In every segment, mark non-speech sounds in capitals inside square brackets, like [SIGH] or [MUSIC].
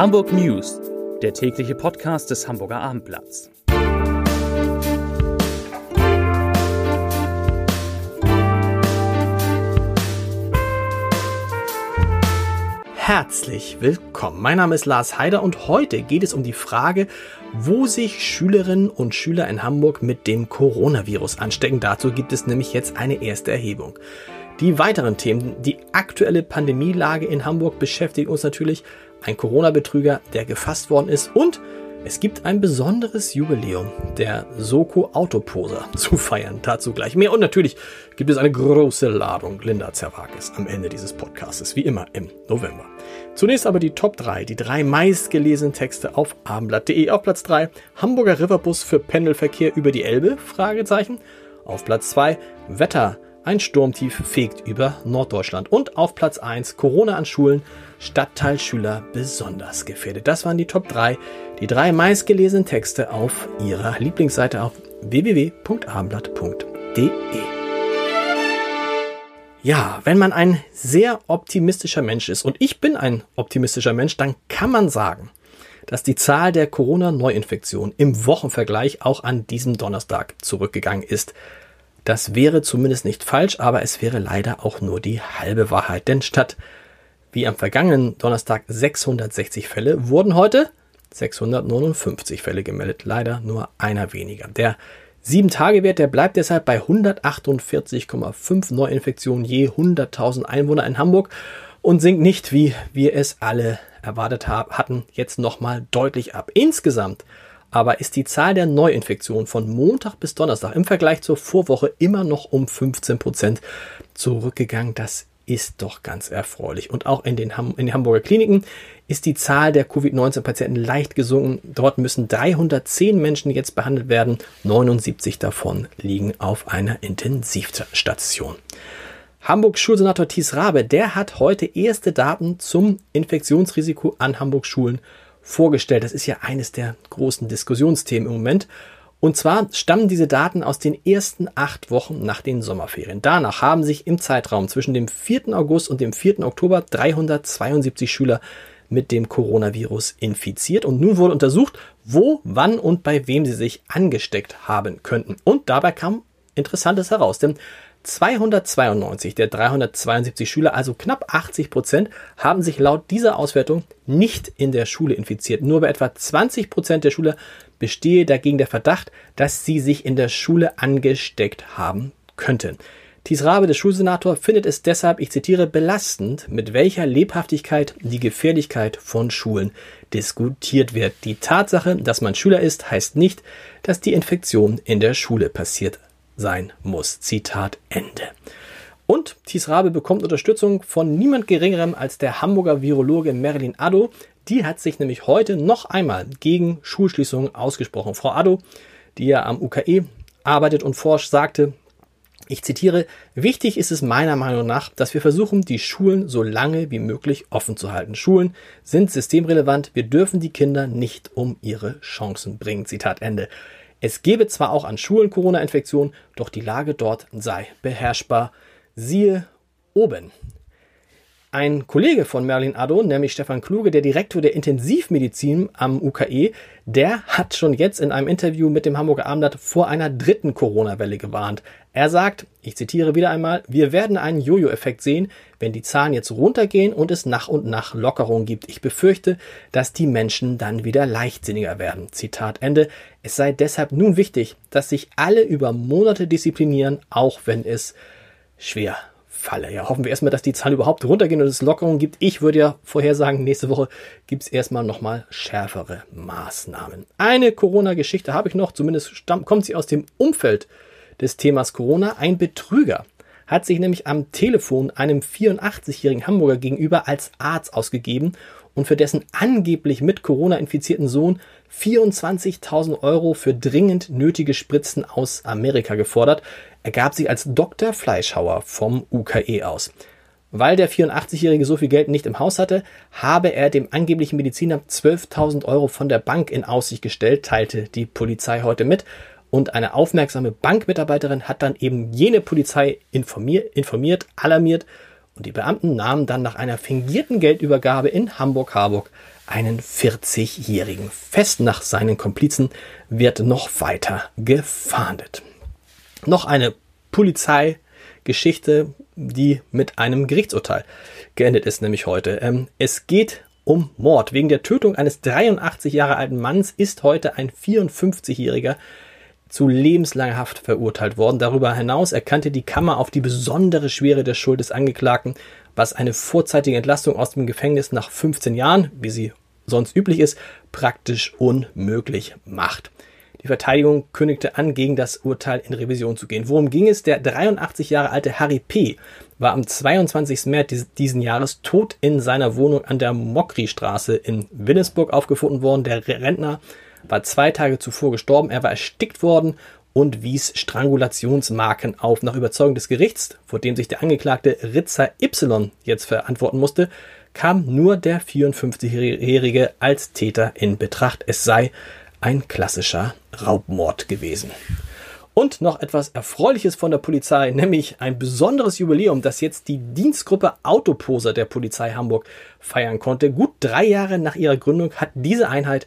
Hamburg News, der tägliche Podcast des Hamburger Abendblatts. Herzlich willkommen. Mein Name ist Lars Heider und heute geht es um die Frage, wo sich Schülerinnen und Schüler in Hamburg mit dem Coronavirus anstecken. Dazu gibt es nämlich jetzt eine erste Erhebung. Die weiteren Themen, die aktuelle Pandemielage in Hamburg beschäftigt uns natürlich, ein Corona-Betrüger, der gefasst worden ist und es gibt ein besonderes Jubiläum der Soko Autoposer [LAUGHS] zu feiern. Dazu gleich mehr. Und natürlich gibt es eine große Ladung Linda Zerwakis am Ende dieses Podcasts, wie immer im November. Zunächst aber die Top 3, die drei meistgelesenen Texte auf abendblatt.de. Auf Platz 3 Hamburger Riverbus für Pendelverkehr über die Elbe? Fragezeichen. Auf Platz 2 Wetter ein Sturmtief fegt über Norddeutschland. Und auf Platz 1 Corona an Schulen, Stadtteilschüler besonders gefährdet. Das waren die Top 3, die drei meistgelesenen Texte auf Ihrer Lieblingsseite auf www.abendblatt.de. Ja, wenn man ein sehr optimistischer Mensch ist, und ich bin ein optimistischer Mensch, dann kann man sagen, dass die Zahl der Corona-Neuinfektionen im Wochenvergleich auch an diesem Donnerstag zurückgegangen ist. Das wäre zumindest nicht falsch, aber es wäre leider auch nur die halbe Wahrheit. Denn statt wie am vergangenen Donnerstag 660 Fälle wurden heute 659 Fälle gemeldet. Leider nur einer weniger. Der 7-Tage-Wert, der bleibt deshalb bei 148,5 Neuinfektionen je 100.000 Einwohner in Hamburg und sinkt nicht, wie wir es alle erwartet hatten, jetzt nochmal deutlich ab. Insgesamt aber ist die Zahl der Neuinfektionen von Montag bis Donnerstag im Vergleich zur Vorwoche immer noch um 15 Prozent zurückgegangen. Das ist doch ganz erfreulich. Und auch in den, Ham in den Hamburger Kliniken ist die Zahl der Covid-19-Patienten leicht gesunken. Dort müssen 310 Menschen jetzt behandelt werden. 79 davon liegen auf einer Intensivstation. Hamburgs Schulsenator Thies Rabe, der hat heute erste Daten zum Infektionsrisiko an Hamburgs Schulen vorgestellt. Das ist ja eines der großen Diskussionsthemen im Moment. Und zwar stammen diese Daten aus den ersten acht Wochen nach den Sommerferien. Danach haben sich im Zeitraum zwischen dem 4. August und dem 4. Oktober 372 Schüler mit dem Coronavirus infiziert. Und nun wurde untersucht, wo, wann und bei wem sie sich angesteckt haben könnten. Und dabei kam Interessantes heraus, denn 292 der 372 Schüler, also knapp 80 Prozent, haben sich laut dieser Auswertung nicht in der Schule infiziert. Nur bei etwa 20 Prozent der Schüler bestehe dagegen der Verdacht, dass sie sich in der Schule angesteckt haben könnten. Thies Rabe, der Schulsenator, findet es deshalb, ich zitiere, belastend, mit welcher Lebhaftigkeit die Gefährlichkeit von Schulen diskutiert wird. Die Tatsache, dass man Schüler ist, heißt nicht, dass die Infektion in der Schule passiert sein muss. Zitat Ende. Und Thies Rabe bekommt Unterstützung von niemand Geringerem als der Hamburger Virologe Marilyn Addo. Die hat sich nämlich heute noch einmal gegen Schulschließungen ausgesprochen. Frau Addo, die ja am UKE arbeitet und forscht, sagte, ich zitiere, wichtig ist es meiner Meinung nach, dass wir versuchen, die Schulen so lange wie möglich offen zu halten. Schulen sind systemrelevant. Wir dürfen die Kinder nicht um ihre Chancen bringen. Zitat Ende. Es gebe zwar auch an Schulen Corona-Infektionen, doch die Lage dort sei beherrschbar. Siehe oben. Ein Kollege von Merlin Addo, nämlich Stefan Kluge, der Direktor der Intensivmedizin am UKE, der hat schon jetzt in einem Interview mit dem Hamburger Abendblatt vor einer dritten Corona-Welle gewarnt. Er sagt, ich zitiere wieder einmal, wir werden einen Jojo-Effekt sehen, wenn die Zahlen jetzt runtergehen und es nach und nach Lockerungen gibt. Ich befürchte, dass die Menschen dann wieder leichtsinniger werden. Zitat Ende. Es sei deshalb nun wichtig, dass sich alle über Monate disziplinieren, auch wenn es schwer falle. Ja, hoffen wir erstmal, dass die Zahlen überhaupt runtergehen und es Lockerungen gibt. Ich würde ja vorhersagen, nächste Woche gibt es erstmal nochmal schärfere Maßnahmen. Eine Corona-Geschichte habe ich noch, zumindest kommt sie aus dem Umfeld des Themas Corona. Ein Betrüger hat sich nämlich am Telefon einem 84-jährigen Hamburger gegenüber als Arzt ausgegeben und für dessen angeblich mit Corona infizierten Sohn 24.000 Euro für dringend nötige Spritzen aus Amerika gefordert. Er gab sich als Dr. Fleischhauer vom UKE aus. Weil der 84-Jährige so viel Geld nicht im Haus hatte, habe er dem angeblichen Mediziner 12.000 Euro von der Bank in Aussicht gestellt, teilte die Polizei heute mit. Und eine aufmerksame Bankmitarbeiterin hat dann eben jene Polizei informiert, informiert alarmiert und die Beamten nahmen dann nach einer fingierten Geldübergabe in Hamburg-Harburg einen 40-Jährigen. Fest nach seinen Komplizen wird noch weiter gefahndet. Noch eine Polizeigeschichte, die mit einem Gerichtsurteil geendet ist, nämlich heute. Ähm, es geht um Mord. Wegen der Tötung eines 83 Jahre alten Manns ist heute ein 54-Jähriger zu lebenslanger Haft verurteilt worden. Darüber hinaus erkannte die Kammer auf die besondere Schwere der Schuld des Angeklagten, was eine vorzeitige Entlastung aus dem Gefängnis nach 15 Jahren, wie sie sonst üblich ist, praktisch unmöglich macht. Die Verteidigung kündigte an, gegen das Urteil in Revision zu gehen. Worum ging es? Der 83 Jahre alte Harry P. war am 22. März diesen Jahres tot in seiner Wohnung an der Mokri-Straße in Wilhelmsburg aufgefunden worden. Der Rentner war zwei Tage zuvor gestorben. Er war erstickt worden und wies Strangulationsmarken auf. Nach Überzeugung des Gerichts, vor dem sich der Angeklagte Ritzer Y jetzt verantworten musste, kam nur der 54-Jährige als Täter in Betracht. Es sei ein klassischer Raubmord gewesen. Und noch etwas Erfreuliches von der Polizei, nämlich ein besonderes Jubiläum, das jetzt die Dienstgruppe Autoposer der Polizei Hamburg feiern konnte. Gut drei Jahre nach ihrer Gründung hat diese Einheit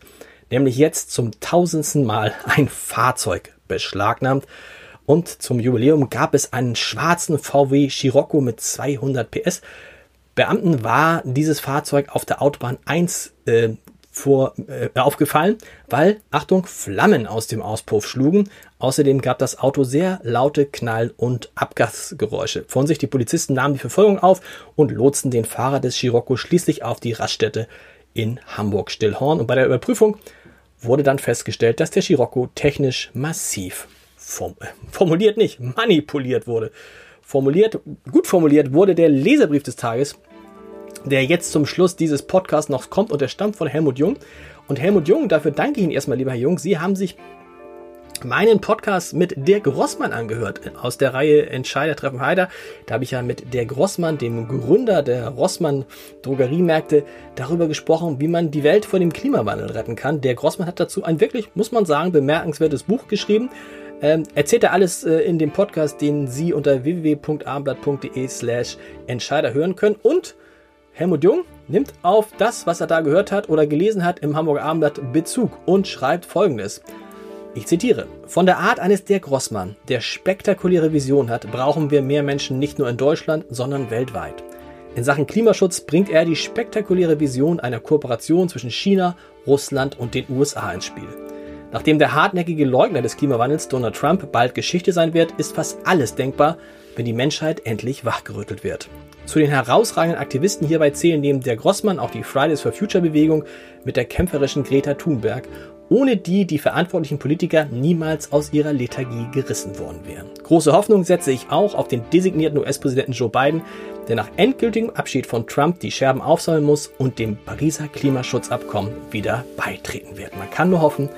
nämlich jetzt zum tausendsten Mal ein Fahrzeug beschlagnahmt. Und zum Jubiläum gab es einen schwarzen VW Scirocco mit 200 PS. Beamten war dieses Fahrzeug auf der Autobahn 1 äh, vor, äh, aufgefallen, weil, Achtung, Flammen aus dem Auspuff schlugen. Außerdem gab das Auto sehr laute Knall- und Abgasgeräusche. Von sich die Polizisten nahmen die Verfolgung auf und lotsten den Fahrer des Scirocco schließlich auf die Raststätte in Hamburg-Stillhorn. Und bei der Überprüfung wurde dann festgestellt, dass der Scirocco technisch massiv form äh, formuliert nicht, manipuliert wurde. Formuliert, gut formuliert wurde der Leserbrief des Tages der jetzt zum Schluss dieses Podcasts noch kommt und der stammt von Helmut Jung. Und Helmut Jung, dafür danke ich Ihnen erstmal, lieber Herr Jung, Sie haben sich meinen Podcast mit Dirk Rossmann angehört aus der Reihe Entscheider treffen Heider. Da habe ich ja mit Dirk Rossmann, dem Gründer der Rossmann Drogeriemärkte, darüber gesprochen, wie man die Welt vor dem Klimawandel retten kann. Dirk Rossmann hat dazu ein wirklich, muss man sagen, bemerkenswertes Buch geschrieben. Ähm, erzählt er alles äh, in dem Podcast, den Sie unter www.abendblatt.de slash Entscheider hören können. Und Helmut Jung nimmt auf das, was er da gehört hat oder gelesen hat im Hamburger Abendblatt Bezug und schreibt folgendes. Ich zitiere. Von der Art eines Dirk Rossmann, der spektakuläre Vision hat, brauchen wir mehr Menschen nicht nur in Deutschland, sondern weltweit. In Sachen Klimaschutz bringt er die spektakuläre Vision einer Kooperation zwischen China, Russland und den USA ins Spiel. Nachdem der hartnäckige Leugner des Klimawandels Donald Trump bald Geschichte sein wird, ist fast alles denkbar, wenn die Menschheit endlich wachgerüttelt wird. Zu den herausragenden Aktivisten hierbei zählen neben der Grossmann auch die Fridays for Future Bewegung mit der kämpferischen Greta Thunberg, ohne die die verantwortlichen Politiker niemals aus ihrer Lethargie gerissen worden wären. Große Hoffnung setze ich auch auf den designierten US-Präsidenten Joe Biden, der nach endgültigem Abschied von Trump die Scherben aufsammeln muss und dem Pariser Klimaschutzabkommen wieder beitreten wird. Man kann nur hoffen,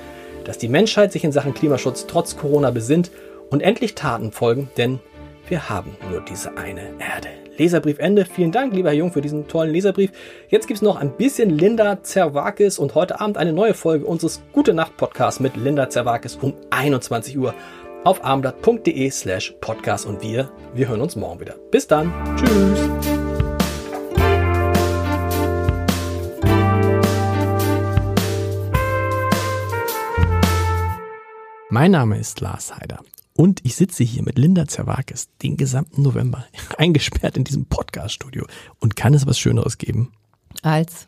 dass die Menschheit sich in Sachen Klimaschutz trotz Corona besinnt und endlich Taten folgen, denn wir haben nur diese eine Erde. Leserbrief Ende. Vielen Dank, lieber Herr Jung, für diesen tollen Leserbrief. Jetzt gibt es noch ein bisschen Linda Zerwakis und heute Abend eine neue Folge unseres Gute Nacht Podcasts mit Linda Zerwakis um 21 Uhr auf abendblatt.de slash podcast und wir, wir hören uns morgen wieder. Bis dann. Tschüss. Mein Name ist Lars Heider und ich sitze hier mit Linda Zerwakis den gesamten November [LAUGHS] eingesperrt in diesem Podcast-Studio. Und kann es was Schöneres geben? Als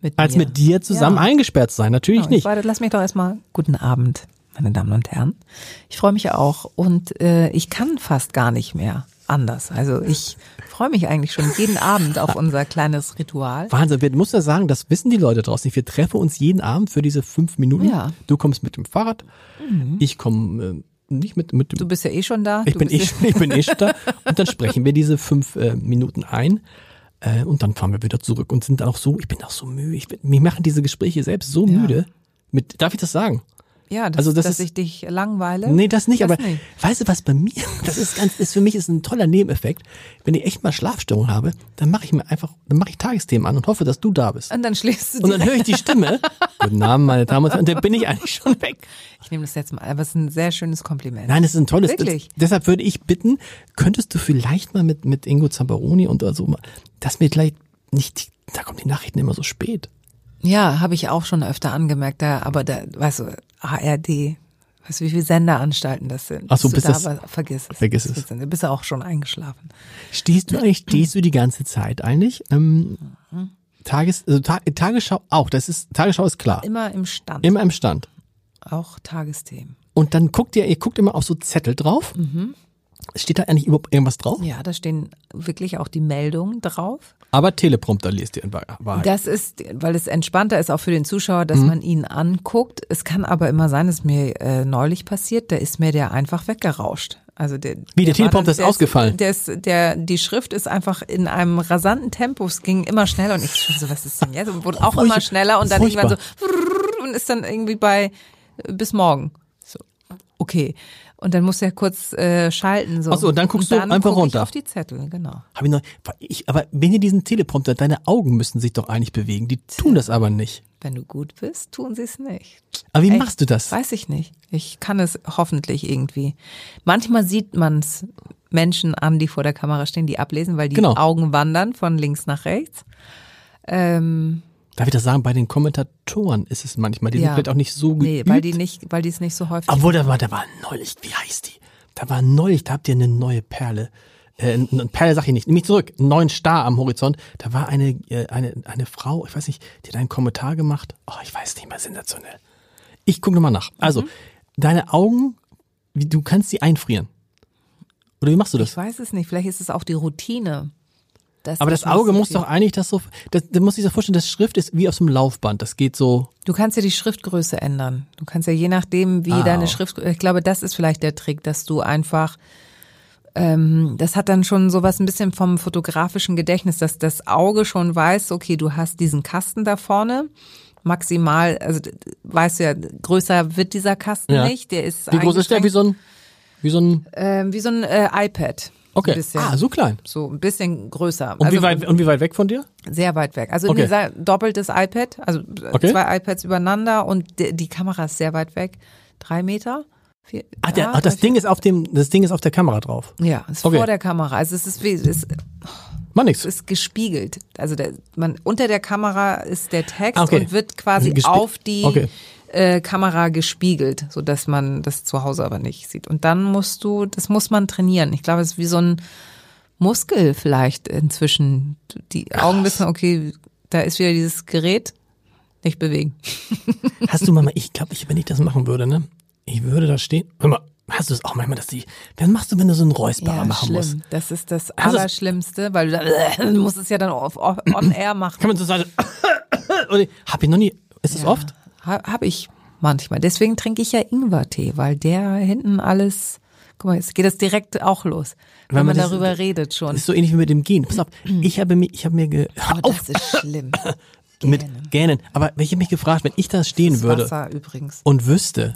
mit Als mir. mit dir zusammen Ja. eingesperrt zu sein. Natürlich Ja, nicht. Warte, lass mich doch erstmal guten Abend, meine Damen und Herren. Ich freue mich auch und äh, ich kann fast gar nicht mehr anders. Also ich freue mich eigentlich schon jeden Abend auf unser kleines Ritual. Wahnsinn, wir muss ja sagen, das wissen die Leute draußen nicht. Wir treffen uns jeden Abend für diese fünf Minuten. Ja. Du kommst mit dem Fahrrad, ich komme äh, nicht mit, mit Du bist ja eh schon da. Ich bin, eh, schon- ich bin eh schon da. Und dann sprechen wir diese fünf äh, Minuten ein. Äh, und dann fahren wir wieder zurück und sind dann auch so, ich bin auch so müde. Ich bin, mich machen diese Gespräche selbst so Ja. müde. Mit, darf ich das sagen? Ja, das, Also das dass ist- ich dich langweile. Nee, das nicht, Das aber nicht. weißt du was bei mir? [LAUGHS] Das ist ganz, ist für mich ist ein toller Nebeneffekt. Wenn ich echt mal Schlafstörung habe, dann mache ich mir einfach, dann mache ich Tagesthemen an und hoffe, dass du da bist. Und dann schläfst du Und dann höre ich die Stimme. [LAUGHS] Guten Abend, meine Damen und Herren. Und dann bin ich eigentlich schon weg. Ich nehme das jetzt mal, aber es ist ein sehr schönes Kompliment. Nein, das ist ein tolles. Wirklich? Das, deshalb würde ich bitten, könntest du vielleicht mal mit, mit Ingo Zamperoni und so, mal, dass mir vielleicht nicht, da kommen die Nachrichten immer so spät. Ja, habe ich auch schon öfter angemerkt, da, aber da, weißt du, ARD, weißt du, wie viele Senderanstalten das sind? Ach so, Bist bis du da, das- aber vergiss es. vergiss es. Da bist du auch schon eingeschlafen. Stehst du eigentlich, stehst du die ganze Zeit eigentlich? Ähm, Tages, also Ta Tagesschau auch, das ist, Tagesschau ist klar. Immer im Stand. Immer im Stand. Auch Tagesthemen. Und dann guckt ihr, ihr guckt immer auf so Zettel drauf. Steht da eigentlich überhaupt irgendwas drauf? Ja, da stehen wirklich auch die Meldungen drauf. Aber Teleprompter lest ihr in Wahr- Wahrheit. Das ist, weil es entspannter ist auch für den Zuschauer, dass man ihn anguckt. Es kann aber immer sein, das ist mir äh, neulich passiert, da ist mir der einfach weggerauscht. Also der, Wie, der war Teleprompter ist der ausgefallen? Der ist, der, die Schrift ist einfach in einem rasanten Tempo. Es ging immer schneller und ich schon so, was ist denn jetzt? Und wurde auch immer schneller und dann Furchtbar. irgendwann so und ist dann irgendwie bei äh, bis morgen. So, okay. Und dann muss er kurz äh, schalten. So. Ach so, und dann guckst du einfach guck runter. Ich auf die Zettel, genau. Hab ich noch, ich, aber wenn ihr diesen Teleprompter, deine Augen müssen sich doch eigentlich bewegen. Die tun das aber nicht. Wenn du gut bist, tun sie es nicht. Aber wie Echt? machst du das? Weiß ich nicht. Ich kann es hoffentlich irgendwie. Manchmal sieht man es Menschen an, die vor der Kamera stehen, die ablesen, weil die Genau. Augen wandern von links nach rechts. Ähm, Darf ich das sagen? Bei den Kommentatoren ist es manchmal, die sind ja. vielleicht auch nicht so Nee, geübt. weil die nicht, weil die es nicht so häufig Obwohl, da war, da war neulich, wie heißt die? Da war neulich, da habt ihr eine neue Perle. Äh, Perle sag ich nicht, nämlich zurück, einen neuen Star am Horizont. Da war eine, äh, eine, eine Frau, ich weiß nicht, die hat einen Kommentar gemacht. Oh, ich weiß nicht mehr, sensationell. Ich gucke nochmal nach. Also, Mhm. deine Augen, wie, du kannst sie einfrieren. Oder wie machst du das? Ich weiß es nicht. Vielleicht ist es auch die Routine. Dass Aber das Auge so muss viel- doch eigentlich das so, das, da muss ich sich vorstellen, das Schrift ist wie auf so einem Laufband. Das geht so, Du kannst ja die Schriftgröße ändern. Du kannst ja je nachdem, wie Ah. deine Schrift, ich glaube, das ist vielleicht der Trick, dass du einfach, ähm, das hat dann schon sowas ein bisschen vom fotografischen Gedächtnis, dass das Auge schon weiß, okay, du hast diesen Kasten da vorne. Maximal, also weißt du ja, größer wird dieser Kasten Ja. nicht. Der ist wie groß ist der? Wie so ein, wie so ein, ähm, wie so ein äh, iPad. Okay. Ein bisschen. Ah, so klein. So ein bisschen größer. Und also wie weit, und wie weit weg von dir? sehr weit weg. Also Okay. sei- doppeltes iPad, also Okay. zwei iPads übereinander und die, die Kamera ist sehr weit weg. Drei Meter? Vier, Ah, der, ah, das drei, Ding ist auf dem, das Ding ist auf der Kamera drauf. vier- Ja, ist Okay. vor der Kamera. Also es ist wie, es ist, Mach nix. ist gespiegelt. Also der, man unter der Kamera ist der Text Ah, okay. und wird quasi Gespie- auf die Okay. Äh, Kamera gespiegelt, so dass man das zu Hause aber nicht sieht. Und dann musst du, das muss man trainieren. Ich glaube, es ist wie so ein Muskel vielleicht inzwischen. Die Augen wissen, okay, da ist wieder dieses Gerät, nicht bewegen. [LAUGHS] Hast du mal, ich glaube, ich, wenn ich das machen würde, ne? Ich würde da stehen. Hör mal, hast du es auch manchmal, dass die, dann machst du, wenn du so einen Räusperer machen schlimm. musst. Das ist das Also- Allerschlimmste, weil du, da, [LAUGHS] du musst es ja dann auf, on air machen. Kann man so sagen, [LAUGHS] hab ich noch nie, ist das oft? Ha, hab ich manchmal. Deswegen trinke ich ja Ingwertee, weil der hinten alles. Guck mal, jetzt geht das direkt auch los, wenn, Weil man, das- darüber redet schon. Ist so ähnlich wie mit dem Gehen. Pass auf, ich habe mir, ich habe mir ge, Oh, auf das ist schlimm. [LAUGHS] mit Gähnen. Gähnen. Aber wenn ich mich gefragt, wenn ich da stehen Das würde Wasser übrigens. und wüsste,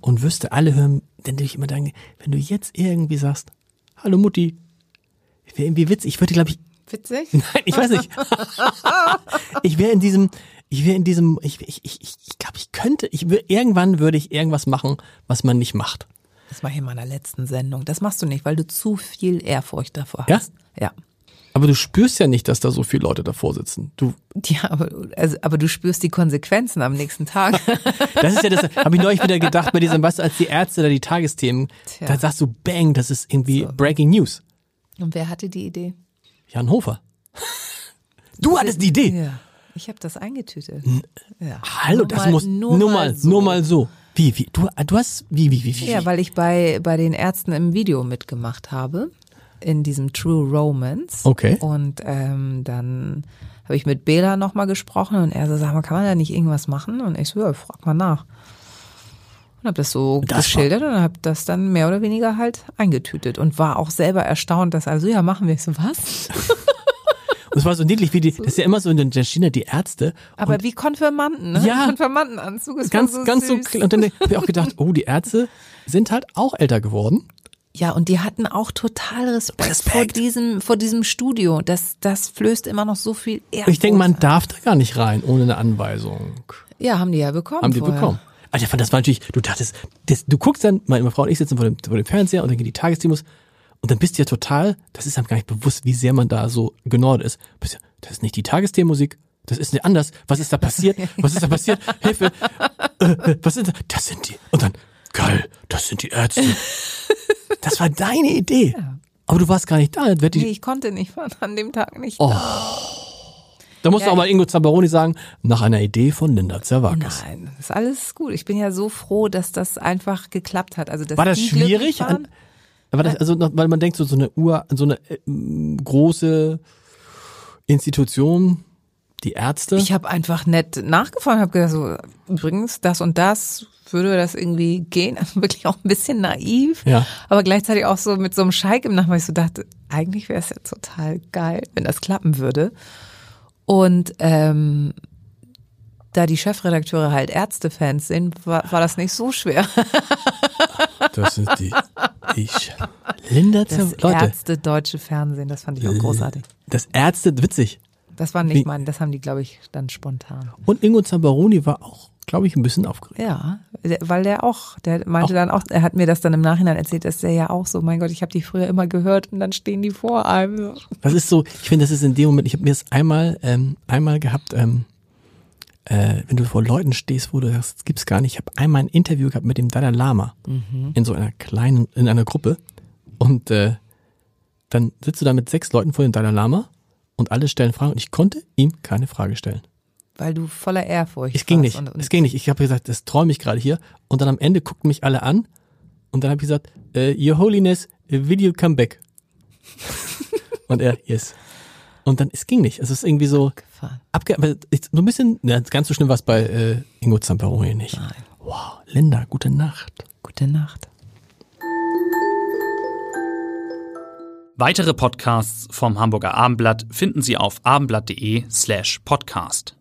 und wüsste, alle hören, dann würde ich immer denken, wenn du jetzt irgendwie sagst, hallo Mutti, wäre irgendwie witzig, ich würde, glaube ich, Witzig? [LAUGHS] Nein, ich weiß nicht. [LAUGHS] ich wäre in diesem, ich wäre in diesem, ich, ich, ich, ich, glaube, ich könnte, ich wür, irgendwann würde ich irgendwas machen, was man nicht macht. Das mache ich in meiner letzten Sendung. Das machst du nicht, weil du zu viel Ehrfurcht davor Ja? hast. Ja. Aber du spürst ja nicht, dass da so viele Leute davor sitzen. Du, Ja, aber, also, aber du spürst die Konsequenzen am nächsten Tag. [LAUGHS] das ist ja das, habe ich neulich wieder gedacht bei diesem, weißt du, als die Ärzte da die Tagesthemen, Tja. da sagst du, bang, das ist irgendwie Breaking News. Und wer hatte die Idee? Jan Hofer. [LAUGHS] Du hattest die Idee. Ja. Ich habe das eingetütet. Ja. Hallo, Nur das mal- muss, nur nur, mal so. nur mal so. Wie, wie, du, du hast, wie, wie, wie, wie? Ja, weil ich bei, bei den Ärzten im Video mitgemacht habe, in diesem True Romance. Okay. Und ähm, dann habe ich mit Bela nochmal gesprochen und er so, sag mal, kann man da nicht irgendwas machen? Und ich so, ja, frag mal nach. Und habe das so Das war- geschildert und habe das dann mehr oder weniger halt eingetütet und war auch selber erstaunt, dass also, ja, machen wir. Ich so, was? [LAUGHS] Es war so niedlich, wie die, das ist ja immer so in der China, die Ärzte. Aber wie Konfirmanden, ne? Ja. Konfirmandenanzug ist ganz, so ganz so, süß. kl- und dann habe ich auch gedacht, oh, die Ärzte sind halt auch älter geworden. Ja, und die hatten auch total Respekt, Respekt. vor diesem vor diesem Studio. Das das flößt immer noch so viel Ehrfurcht. Ich denke, man darf da gar nicht rein ohne eine Anweisung. Ja, haben die ja bekommen. Haben die vorher. bekommen. Also ich fand, das war natürlich, du dachtest, das, du guckst dann, meine Frau und ich sitzen vor dem, vor dem Fernseher und dann gehen die Tagesdemos und dann bist du ja total, das ist einem gar nicht bewusst, wie sehr man da so genordet ist. Bist ja, das ist nicht die Tagesthemenmusik, das ist nicht anders. Was ist da passiert? Was ist da passiert? [LAUGHS] Hilfe. Äh, äh, was sind da? Das sind die. Und dann, geil, das sind die Ärzte. Das war deine Idee. Ja. Aber du warst gar nicht da. Wird die, Nee, ich konnte nicht, war an dem Tag nicht. Oh. Da musst Ja, du auch mal Ingo Zamperoni sagen, nach einer Idee von Linda Zerwakis. Nein, ist alles gut. Ich bin ja so froh, dass das einfach geklappt hat. Also, dass War das schwierig? An, war das also, noch- weil man denkt, so, so eine Uhr, so eine äh, große Institution, die Ärzte. Ich habe einfach nett nachgefragt, habe gesagt, so, übrigens, das und das, würde das irgendwie gehen? [LAUGHS] Also wirklich auch ein bisschen naiv, Ja. aber gleichzeitig auch so mit so einem Scheik im Nacken, weil ich so dachte, eigentlich wäre es ja total geil, wenn das klappen würde. Und ähm, da die Chefredakteure halt Ärztefans sind, war, war das nicht so schwer. [LAUGHS] Das sind die. Ich. Linda Das Zerwakis. Leute, Ärzte deutsche Fernsehen, das fand ich auch großartig. das Ärzte, witzig. Das war nicht mein, das haben die, glaube ich, dann spontan. Und Ingo Zamperoni war auch, glaube ich, ein bisschen aufgeregt. Ja, weil der auch, der meinte dann auch, er hat mir das dann im Nachhinein erzählt, dass der ja auch so, mein Gott, ich habe die früher immer gehört und dann stehen die vor einem. Das ist so, ich finde, das ist in dem Moment, ich habe mir das einmal, ähm, einmal gehabt, ähm, äh, wenn du vor Leuten stehst, wo du sagst, das gibt's gar nicht. Ich habe einmal ein Interview gehabt mit dem Dalai Lama in so einer kleinen, in einer Gruppe und äh, dann sitzt du da mit sechs Leuten vor dem Dalai Lama und alle stellen Fragen und ich konnte ihm keine Frage stellen. Weil du voller Ehrfurcht Es ging warst nicht, Und, und es ging nicht. Ich habe gesagt, das träume ich gerade hier und dann am Ende guckten mich alle an und dann habe ich gesagt, äh, Your Holiness, will you come back? [LAUGHS] und er, yes. Und dann, es ging nicht. Es ist irgendwie so. Abge aber ich- so ein bisschen, ja, ganz so schlimm war es bei äh, Ingo Zamperoni nicht. Nein. Wow, Linda, gute Nacht. Gute Nacht. Weitere Podcasts vom Hamburger Abendblatt finden Sie auf abendblatt.de slash podcast.